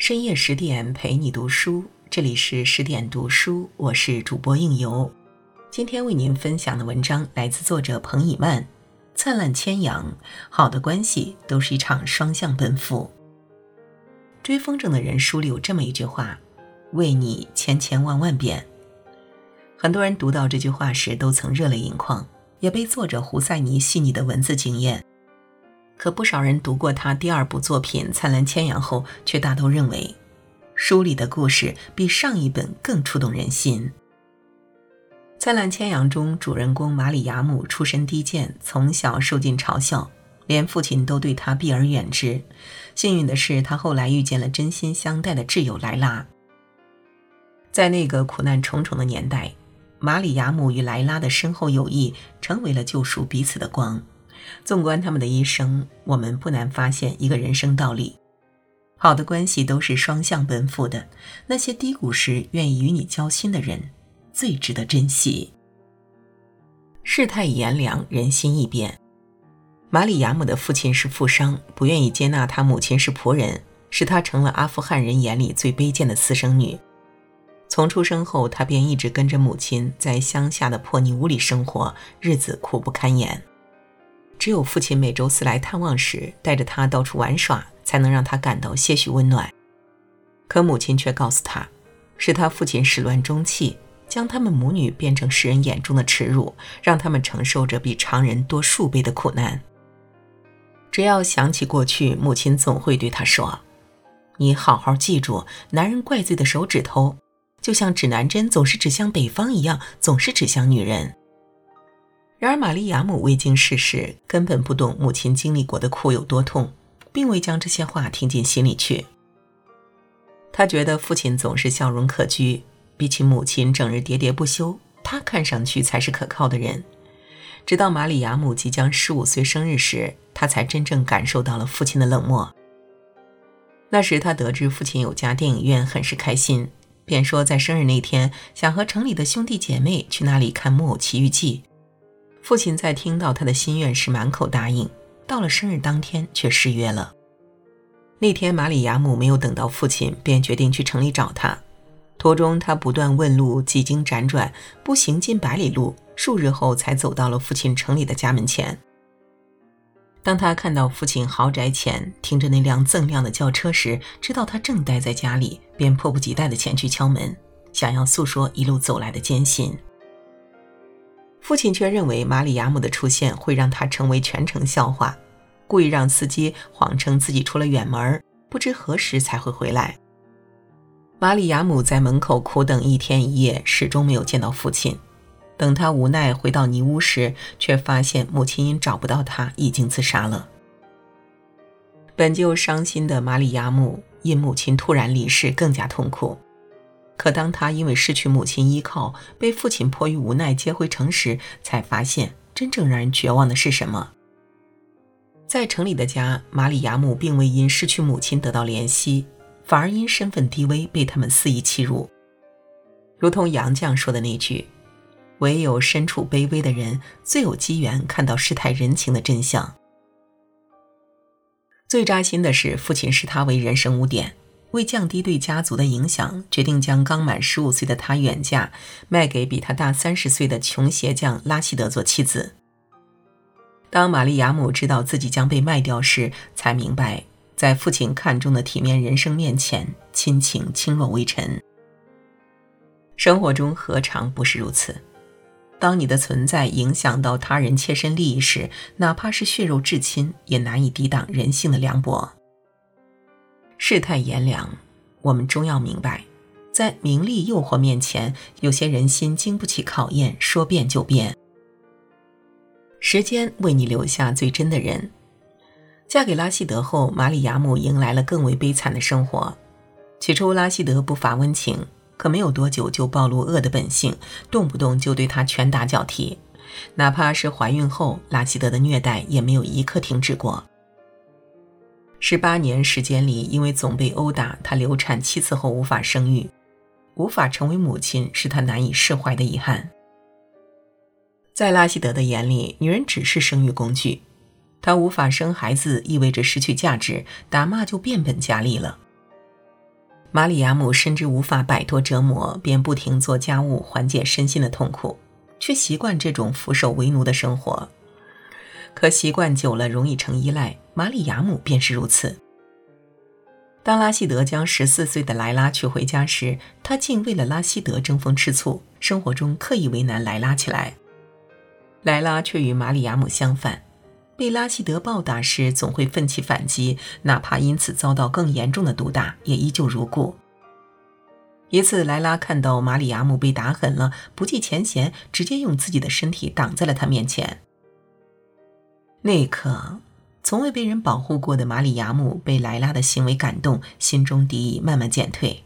深夜十点陪你读书，这里是十点读书，我是主播应由。今天为您分享的文章来自作者彭以曼。灿烂千阳，好的关系都是一场双向奔赴。追风筝的人书里有这么一句话：“为你千千万万遍。”很多人读到这句话时都曾热泪盈眶，也被作者胡塞尼细腻的文字惊艳。可不少人读过他第二部作品《灿烂千阳》后，却大都认为，书里的故事比上一本更触动人心。《灿烂千阳》中，主人公马里亚姆出身低贱，从小受尽嘲笑，连父亲都对他避而远之。幸运的是，他后来遇见了真心相待的挚友莱拉。在那个苦难重重的年代，马里亚姆与莱拉的深厚友谊成为了救赎彼此的光。纵观他们的一生，我们不难发现一个人生道理：好的关系都是双向奔赴的。那些低谷时愿意与你交心的人，最值得珍惜。世态炎凉，人心易变。马里亚姆的父亲是富商，不愿意接纳他母亲是仆人，使他成了阿富汗人眼里最卑贱的私生女。从出生后，他便一直跟着母亲在乡下的破泥屋里生活，日子苦不堪言。只有父亲每周四来探望时，带着他到处玩耍，才能让他感到些许温暖。可母亲却告诉他，是他父亲始乱终弃，将他们母女变成世人眼中的耻辱，让他们承受着比常人多数倍的苦难。只要想起过去，母亲总会对他说：“你好好记住，男人怪罪的手指头，就像指南针总是指向北方一样，总是指向女人。”然而，玛利亚姆未经世事，根本不懂母亲经历过的苦有多痛，并未将这些话听进心里去。他觉得父亲总是笑容可掬，比起母亲整日喋喋不休，他看上去才是可靠的人。直到玛利亚姆即将十五岁生日时，他才真正感受到了父亲的冷漠。那时，他得知父亲有家电影院，很是开心，便说在生日那天想和城里的兄弟姐妹去那里看《木偶奇遇记》。父亲在听到他的心愿时满口答应，到了生日当天却失约了。那天马里亚姆没有等到父亲，便决定去城里找他。途中他不断问路，几经辗转，步行近百里路，数日后才走到了父亲城里的家门前。当他看到父亲豪宅前停着那辆锃亮的轿车时，知道他正待在家里，便迫不及待地前去敲门，想要诉说一路走来的艰辛。父亲却认为马里亚姆的出现会让他成为全城笑话，故意让司机谎称自己出了远门，不知何时才会回来。马里亚姆在门口苦等一天一夜，始终没有见到父亲。等他无奈回到尼屋时，却发现母亲因找不到他，已经自杀了。本就伤心的马里亚姆，因母亲突然离世，更加痛苦。可当他因为失去母亲依靠，被父亲迫于无奈接回城时，才发现真正让人绝望的是什么。在城里的家，马里亚姆并未因失去母亲得到怜惜，反而因身份低微被他们肆意欺辱。如同杨绛说的那句：“唯有身处卑微的人，最有机缘看到世态人情的真相。”最扎心的是，父亲视他为人生污点。为降低对家族的影响，决定将刚满十五岁的他远嫁，卖给比他大三十岁的穷鞋匠拉希德做妻子。当玛丽亚姆知道自己将被卖掉时，才明白，在父亲看重的体面人生面前，亲情轻若微尘。生活中何尝不是如此？当你的存在影响到他人切身利益时，哪怕是血肉至亲，也难以抵挡人性的凉薄。世态炎凉，我们终要明白，在名利诱惑面前，有些人心经不起考验，说变就变。时间为你留下最真的人。嫁给拉希德后，马里亚姆迎来了更为悲惨的生活。起初，拉希德不乏温情，可没有多久就暴露恶的本性，动不动就对他拳打脚踢，哪怕是怀孕后，拉希德的虐待也没有一刻停止过。十八年时间里，因为总被殴打，她流产七次后无法生育，无法成为母亲是她难以释怀的遗憾。在拉希德的眼里，女人只是生育工具，她无法生孩子意味着失去价值，打骂就变本加厉了。马里亚姆深知无法摆脱折磨，便不停做家务缓解身心的痛苦，却习惯这种俯首为奴的生活。可习惯久了容易成依赖，玛里亚姆便是如此。当拉希德将十四岁的莱拉娶回家时，他竟为了拉希德争风吃醋，生活中刻意为难莱拉起来。莱拉却与马里亚姆相反，被拉希德暴打时总会奋起反击，哪怕因此遭到更严重的毒打，也依旧如故。一次，莱拉看到马里亚姆被打狠了，不计前嫌，直接用自己的身体挡在了他面前。那一刻。从未被人保护过的马里亚姆被莱拉的行为感动，心中敌意慢慢减退。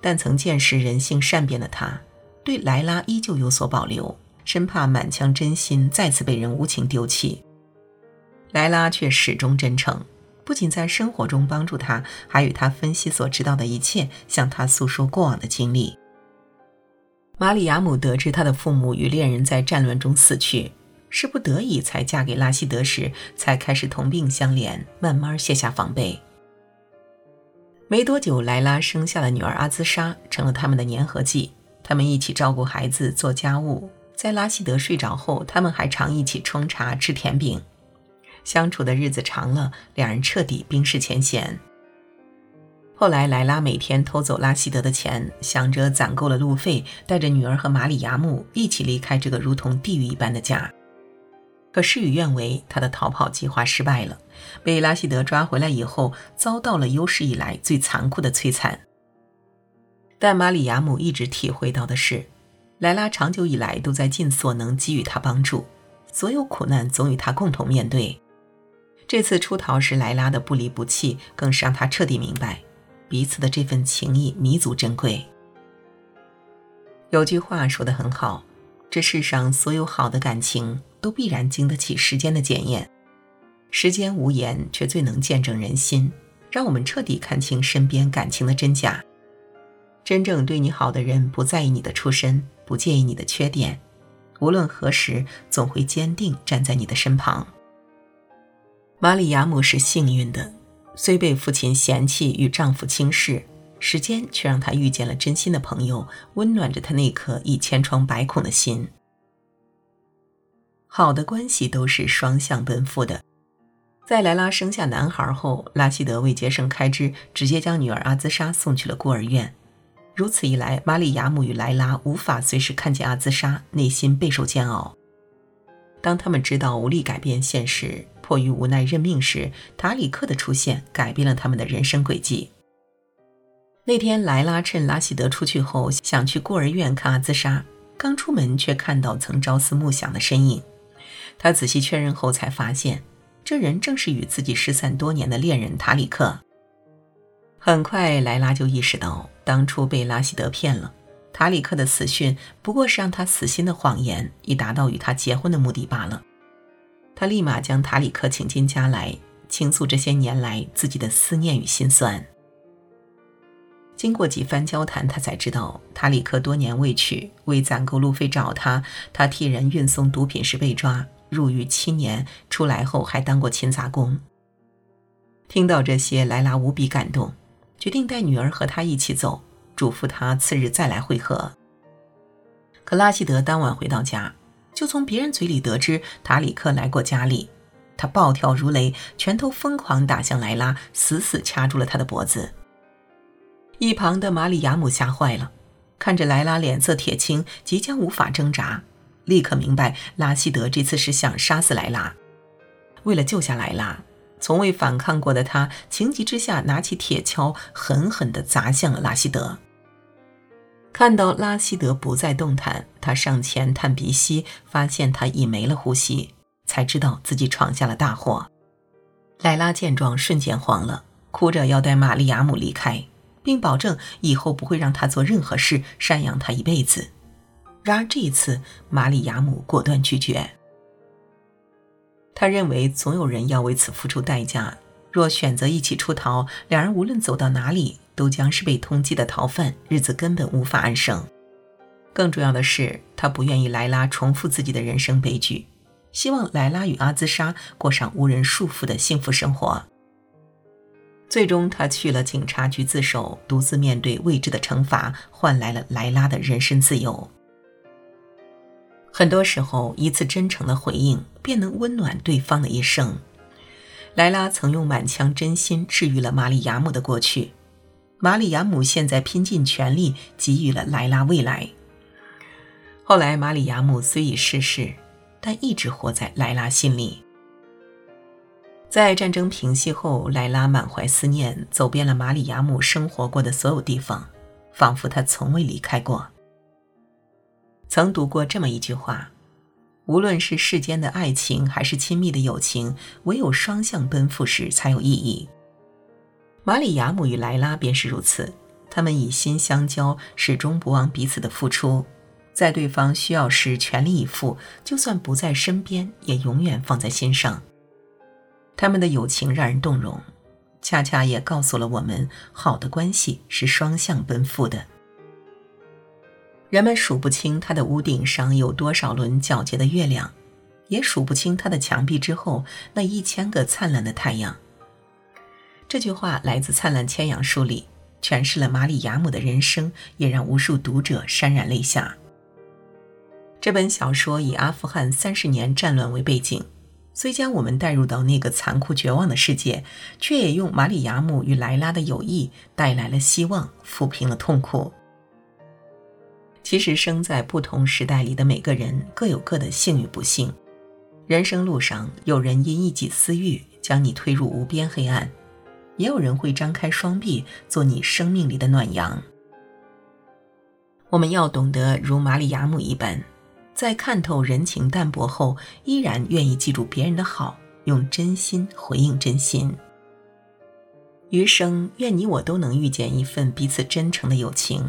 但曾见识人性善变的他，对莱拉依旧有所保留，生怕满腔真心再次被人无情丢弃。莱拉却始终真诚，不仅在生活中帮助他，还与他分析所知道的一切，向他诉说过往的经历。马里亚姆得知他的父母与恋人在战乱中死去。是不得已才嫁给拉希德时，才开始同病相怜，慢慢卸下防备。没多久，莱拉生下了女儿阿兹莎，成了他们的粘合剂。他们一起照顾孩子，做家务。在拉希德睡着后，他们还常一起冲茶、吃甜饼。相处的日子长了，两人彻底冰释前嫌。后来，莱拉每天偷走拉希德的钱，想着攒够了路费，带着女儿和马里亚姆一起离开这个如同地狱一般的家。可事与愿违，他的逃跑计划失败了。被拉希德抓回来以后，遭到了有史以来最残酷的摧残。但马里亚姆一直体会到的是，莱拉长久以来都在尽所能给予他帮助，所有苦难总与他共同面对。这次出逃时，莱拉的不离不弃，更是让他彻底明白，彼此的这份情谊弥足珍贵。有句话说得很好，这世上所有好的感情。都必然经得起时间的检验，时间无言，却最能见证人心，让我们彻底看清身边感情的真假。真正对你好的人，不在意你的出身，不介意你的缺点，无论何时，总会坚定站在你的身旁。玛里亚姆是幸运的，虽被父亲嫌弃与丈夫轻视，时间却让她遇见了真心的朋友，温暖着她那颗已千疮百孔的心。好的关系都是双向奔赴的。在莱拉生下男孩后，拉希德为节省开支，直接将女儿阿兹莎送去了孤儿院。如此一来，玛里亚姆与莱拉无法随时看见阿兹莎，内心备受煎熬。当他们知道无力改变现实，迫于无奈认命时，塔里克的出现改变了他们的人生轨迹。那天，莱拉趁拉希德出去后，想去孤儿院看阿兹莎，刚出门却看到曾朝思暮想的身影。他仔细确认后，才发现这人正是与自己失散多年的恋人塔里克。很快，莱拉就意识到当初被拉希德骗了，塔里克的死讯不过是让他死心的谎言，以达到与他结婚的目的罢了。他立马将塔里克请进家来，倾诉这些年来自己的思念与心酸。经过几番交谈，他才知道塔里克多年未娶，为攒够路费找他，他替人运送毒品时被抓。入狱七年，出来后还当过勤杂工。听到这些，莱拉无比感动，决定带女儿和他一起走，嘱咐他次日再来会合。可拉希德当晚回到家，就从别人嘴里得知塔里克来过家里，他暴跳如雷，拳头疯狂打向莱拉，死死掐住了他的脖子。一旁的玛里亚姆吓坏了，看着莱拉脸色铁青，即将无法挣扎。立刻明白，拉希德这次是想杀死莱拉。为了救下莱拉，从未反抗过的他，情急之下拿起铁锹，狠狠地砸向了拉希德。看到拉希德不再动弹，他上前探鼻息，发现他已没了呼吸，才知道自己闯下了大祸。莱拉见状，瞬间慌了，哭着要带玛利亚姆离开，并保证以后不会让他做任何事，赡养他一辈子。然而这一次，玛里亚姆果断拒绝。他认为总有人要为此付出代价。若选择一起出逃，两人无论走到哪里，都将是被通缉的逃犯，日子根本无法安生。更重要的是，他不愿意莱拉重复自己的人生悲剧，希望莱拉与阿兹莎过上无人束缚的幸福生活。最终，他去了警察局自首，独自面对未知的惩罚，换来了莱拉的人身自由。很多时候，一次真诚的回应便能温暖对方的一生。莱拉曾用满腔真心治愈了玛里亚姆的过去，玛里亚姆现在拼尽全力给予了莱拉未来。后来，玛里亚姆虽已逝世，但一直活在莱拉心里。在战争平息后，莱拉满怀思念，走遍了马里亚姆生活过的所有地方，仿佛她从未离开过。曾读过这么一句话：无论是世间的爱情，还是亲密的友情，唯有双向奔赴时才有意义。马里亚姆与莱拉便是如此，他们以心相交，始终不忘彼此的付出，在对方需要时全力以赴，就算不在身边，也永远放在心上。他们的友情让人动容，恰恰也告诉了我们，好的关系是双向奔赴的。人们数不清他的屋顶上有多少轮皎洁的月亮，也数不清他的墙壁之后那一千个灿烂的太阳。这句话来自《灿烂千阳》书里，诠释了马里亚姆的人生，也让无数读者潸然泪下。这本小说以阿富汗三十年战乱为背景。虽将我们带入到那个残酷绝望的世界，却也用马里亚姆与莱拉的友谊带来了希望，抚平了痛苦。其实，生在不同时代里的每个人各有各的幸与不幸。人生路上，有人因一己私欲将你推入无边黑暗，也有人会张开双臂做你生命里的暖阳。我们要懂得如马里亚姆一般。在看透人情淡薄后，依然愿意记住别人的好，用真心回应真心。余生，愿你我都能遇见一份彼此真诚的友情，